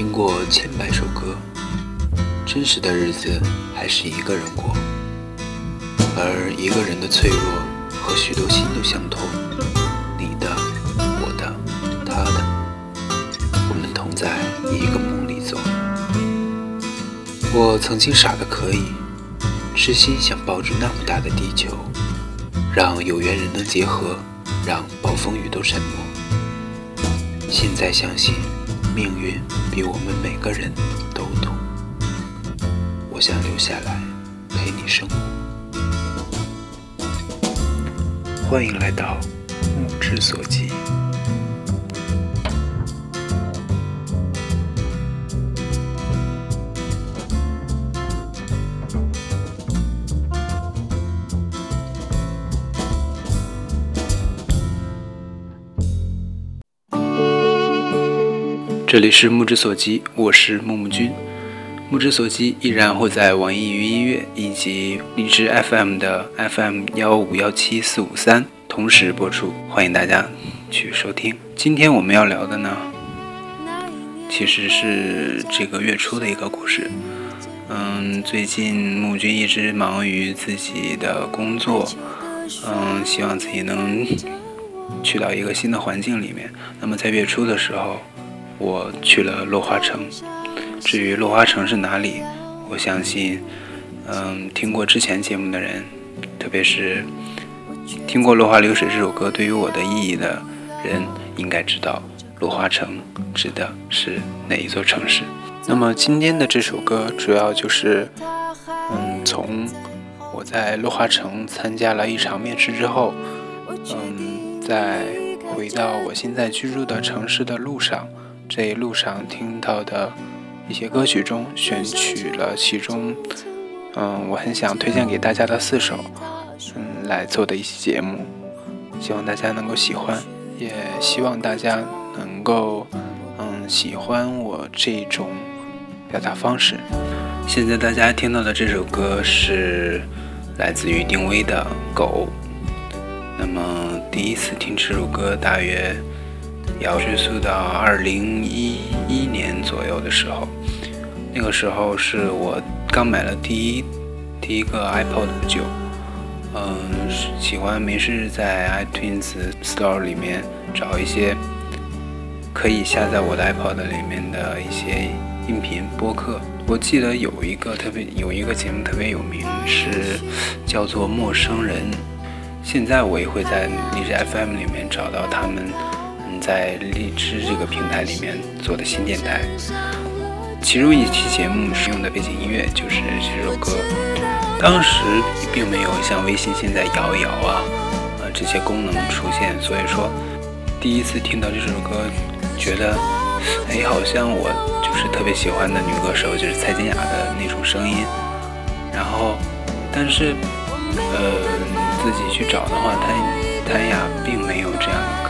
听过千百首歌，真实的日子还是一个人过，而一个人的脆弱和许多心都相通，你的、我的、他的，我们同在一个梦里走。我曾经傻的可以，痴心想抱住那么大的地球，让有缘人能结合，让暴风雨都沉默。现在相信。命运比我们每个人都懂，我想留下来陪你生活。欢迎来到目之所及。这里是目之所及，我是木木君。目之所及依然会在网易云音乐以及荔枝 FM 的 FM 幺五幺七四五三同时播出，欢迎大家去收听。今天我们要聊的呢，其实是这个月初的一个故事。嗯，最近木君一直忙于自己的工作，嗯，希望自己能去到一个新的环境里面。那么在月初的时候。我去了落花城，至于落花城是哪里，我相信，嗯，听过之前节目的人，特别是听过《落花流水》这首歌对于我的意义的人，应该知道落花城指的是哪一座城市。那么今天的这首歌主要就是，嗯，从我在落花城参加了一场面试之后，嗯，在回到我现在居住的城市的路上。这一路上听到的一些歌曲中选取了其中，嗯，我很想推荐给大家的四首，嗯，来做的一期节目，希望大家能够喜欢，也希望大家能够，嗯，喜欢我这种表达方式。现在大家听到的这首歌是来自于丁薇的《狗》，那么第一次听这首歌大约。要追溯到二零一一年左右的时候，那个时候是我刚买了第一第一个 iPod 不久，嗯，喜欢没事在 iTunes Store 里面找一些可以下载我的 iPod 里面的一些音频播客。我记得有一个特别有一个节目特别有名，是叫做《陌生人》。现在我也会在荔枝 FM 里面找到他们。在荔枝这个平台里面做的新电台，其中一期节目使用的背景音乐就是这首歌。当时并没有像微信现在摇一摇啊，呃这些功能出现，所以说第一次听到这首歌，觉得哎好像我就是特别喜欢的女歌手，就是蔡健雅的那种声音。然后，但是呃自己去找的话，谭谭雅并没有这样的歌。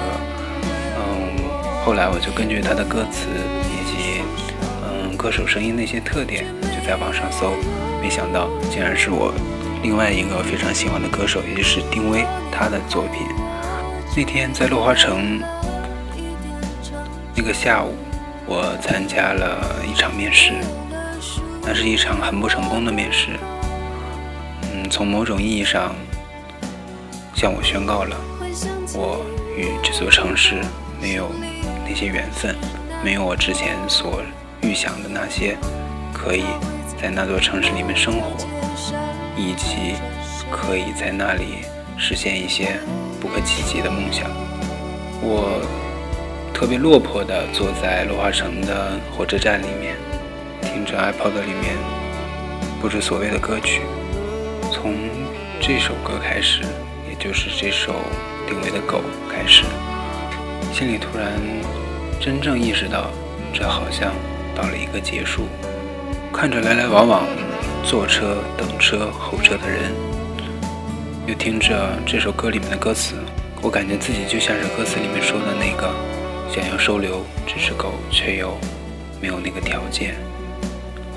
后来我就根据他的歌词以及嗯歌手声音那些特点，就在网上搜，没想到竟然是我另外一个非常喜欢的歌手，也就是丁薇她的作品。那天在落花城那个下午，我参加了一场面试，那是一场很不成功的面试。嗯，从某种意义上向我宣告了我与这座城市没有。那些缘分，没有我之前所预想的那些，可以在那座城市里面生活，以及可以在那里实现一些不可企及的梦想。我特别落魄地坐在落花城的火车站里面，听着 iPod 里面不知所谓的歌曲，从这首歌开始，也就是这首定位的《狗》开始，心里突然。真正意识到，这好像到了一个结束。看着来来往往坐车、等车、候车的人，又听着这首歌里面的歌词，我感觉自己就像是歌词里面说的那个，想要收留这只狗，却又没有那个条件；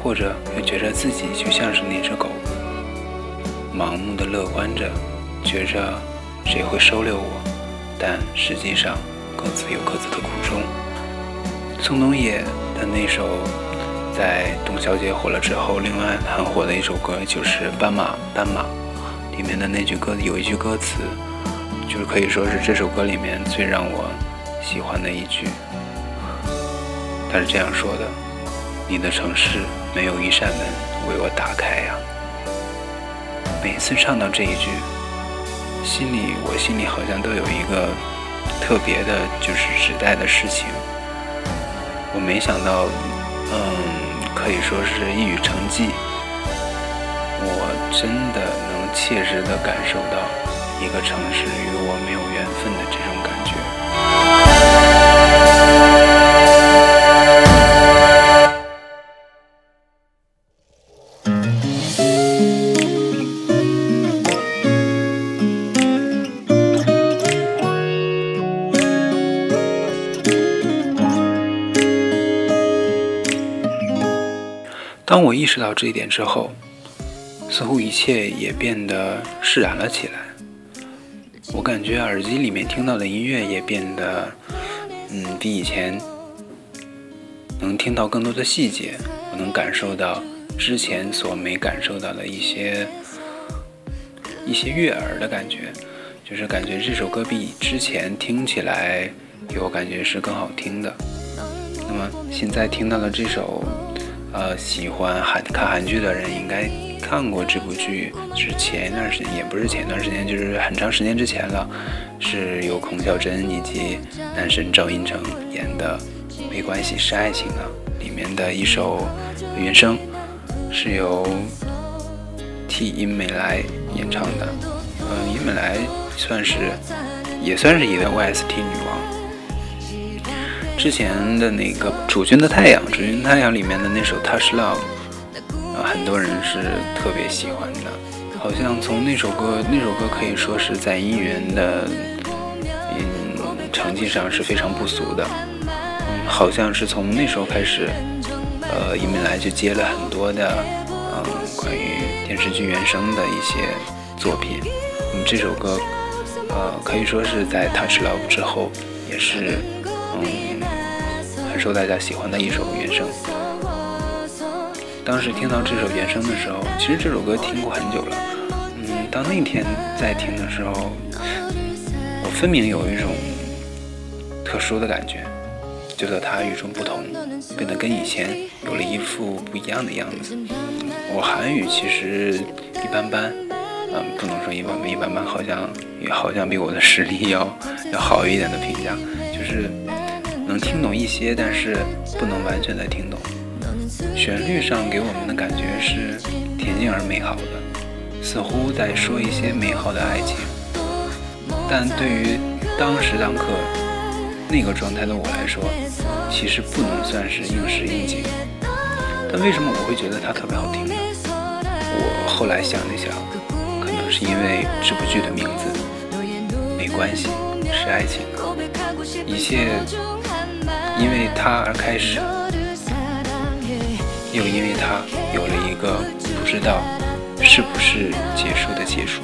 或者又觉着自己就像是那只狗，盲目的乐观着，觉着谁会收留我？但实际上各自有各自的苦衷。宋冬野的那首在董小姐火了之后，另外很火的一首歌就是《斑马斑马》里面的那句歌，有一句歌词，就是可以说是这首歌里面最让我喜欢的一句。他是这样说的：“你的城市没有一扇门为我打开呀。”每次唱到这一句，心里我心里好像都有一个特别的，就是时代的事情。我没想到，嗯，可以说是一语成谶。我真的能切实的感受到一个城市与我没有缘分的这种感当我意识到这一点之后，似乎一切也变得释然了起来。我感觉耳机里面听到的音乐也变得，嗯，比以前能听到更多的细节，我能感受到之前所没感受到的一些一些悦耳的感觉，就是感觉这首歌比之前听起来给我感觉是更好听的。那么现在听到了这首。呃，喜欢韩看韩剧的人应该看过这部剧，是前一段时间，也不是前一段时间，就是很长时间之前了，是由孔孝真以及男神赵寅成演的《没关系是爱情》的里面的一首原声，是由替尹美来演唱的。嗯，尹美来算是也算是一位 OST 女王。之前的那个《主君的太阳》，《主君太阳》里面的那首《Touch Love》，啊，很多人是特别喜欢的。好像从那首歌，那首歌可以说是在音源的嗯成绩上是非常不俗的。嗯，好像是从那时候开始，呃，尹美来就接了很多的嗯关于电视剧原声的一些作品。嗯，这首歌，呃，可以说是在《Touch Love》之后，也是嗯。受大家喜欢的一首原声。当时听到这首原声的时候，其实这首歌听过很久了。嗯，当那天在听的时候，我分明有一种特殊的感觉，觉得它与众不同，变得跟以前有了一副不一样的样子。我韩语其实一般般，嗯，不能说一般般，一般般，好像也好像比我的实力要要好一点的评价，就是。能听懂一些，但是不能完全的听懂。旋律上给我们的感觉是恬静而美好的，似乎在说一些美好的爱情。但对于当时当刻那个状态的我来说，其实不能算是应时应景。但为什么我会觉得它特别好听呢？我后来想了想，可能是因为这部剧的名字，没关系，是爱情，一切。因为他而开始，又因为他有了一个不知道是不是结束的结束。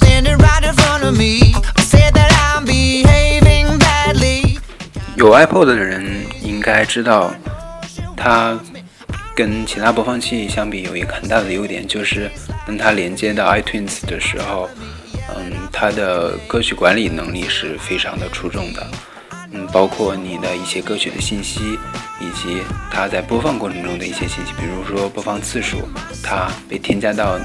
standing right in front of me i said that i'm behaving badly 有 ipod 的人应该知道它跟其他播放器相比有一个很大的优点就是当它连接到 itunes 的时候嗯它的歌曲管理能力是非常的出众的嗯，包括你的一些歌曲的信息，以及它在播放过程中的一些信息，比如说播放次数，它被添加到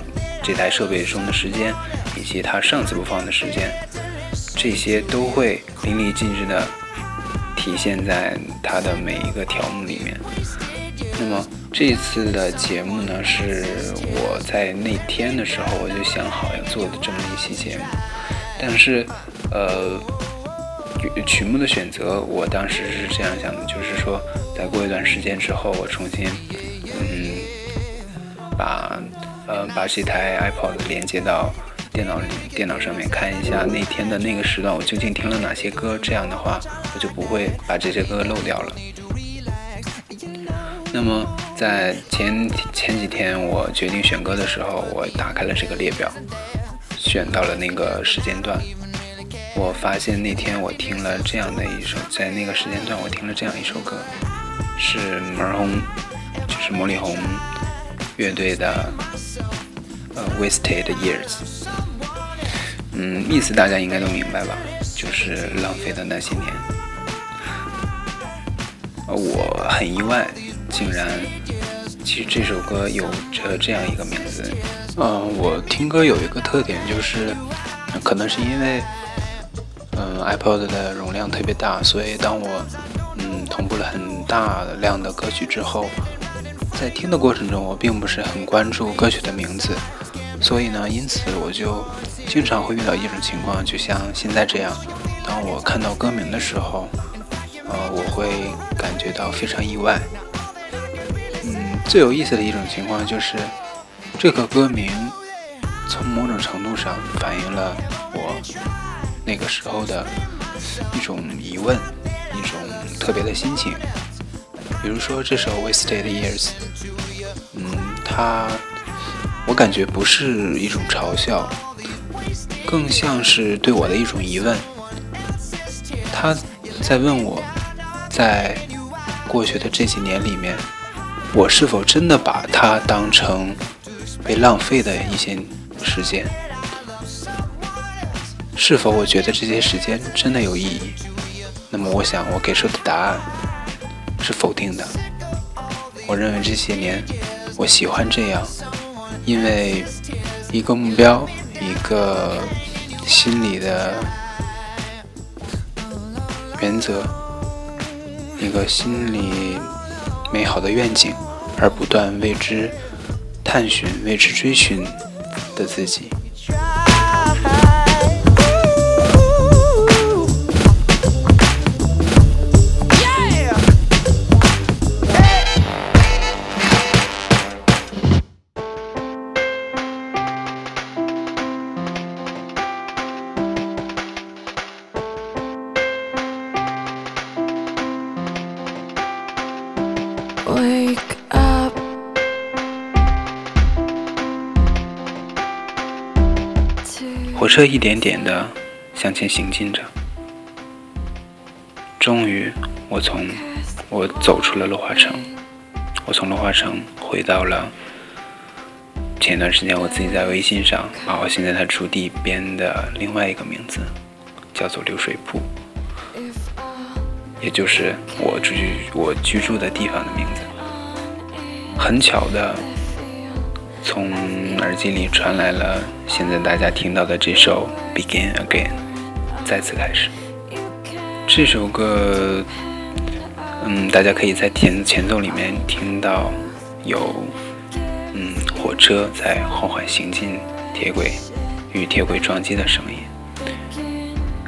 这台设备中的时间，以及它上次播放的时间，这些都会淋漓尽致的体现在它的每一个条目里面。那么这次的节目呢，是我在那天的时候我就想好要做的这么一期节目，但是，呃。曲目的选择，我当时是这样想的，就是说，再过一段时间之后，我重新，嗯，把，呃，把这台 iPod 连接到电脑里，电脑上面看一下那天的那个时段我究竟听了哪些歌，这样的话，我就不会把这些歌漏掉了。那么在前前几天我决定选歌的时候，我打开了这个列表，选到了那个时间段。我发现那天我听了这样的一首，在那个时间段我听了这样一首歌，是门红，就是魔力红乐队的呃《Wasted Years》。嗯，意思大家应该都明白吧？就是浪费的那些年。我很意外，竟然其实这首歌有着这样一个名字。呃，我听歌有一个特点，就是可能是因为。，iPod 的容量特别大，所以当我嗯同步了很大量的歌曲之后，在听的过程中，我并不是很关注歌曲的名字，所以呢，因此我就经常会遇到一种情况，就像现在这样，当我看到歌名的时候，呃，我会感觉到非常意外。嗯，最有意思的一种情况就是，这个歌名从某种程度上反映了我。那个时候的一种疑问，一种特别的心情。比如说这首《Wasted Years》，嗯，它我感觉不是一种嘲笑，更像是对我的一种疑问。他在问我，在过去的这几年里面，我是否真的把它当成被浪费的一些时间？是否我觉得这些时间真的有意义？那么我想我给出的答案是否定的。我认为这些年我喜欢这样，因为一个目标，一个心里的原则，一个心里美好的愿景，而不断为之探寻、为之追寻的自己。车一点点的向前行进着，终于，我从我走出了落花城，我从落花城回到了前段时间我自己在微信上把我现在它驻地编的另外一个名字，叫做流水铺，也就是我居我居住的地方的名字。很巧的，从耳机里传来了现在大家听到的这首《Begin Again》，再次开始。这首歌，嗯，大家可以在前前奏里面听到有，嗯，火车在缓缓行进铁轨与铁轨撞击的声音，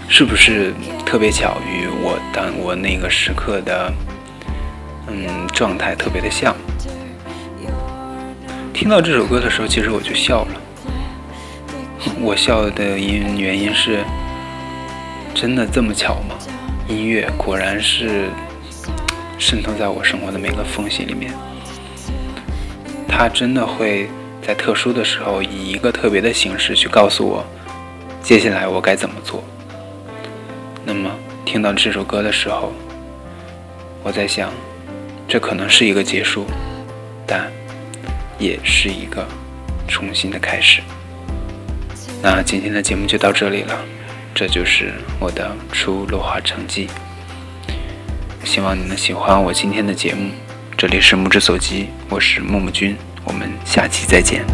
是不是特别巧？与我当我那个时刻的，嗯，状态特别的像。听到这首歌的时候，其实我就笑了。我笑的因原因是，真的这么巧吗？音乐果然是渗透在我生活的每个缝隙里面。它真的会在特殊的时候以一个特别的形式去告诉我，接下来我该怎么做。那么听到这首歌的时候，我在想，这可能是一个结束，但也是一个重新的开始。那今天的节目就到这里了，这就是我的初落花成绩。希望你能喜欢我今天的节目。这里是木之所及，我是木木君，我们下期再见。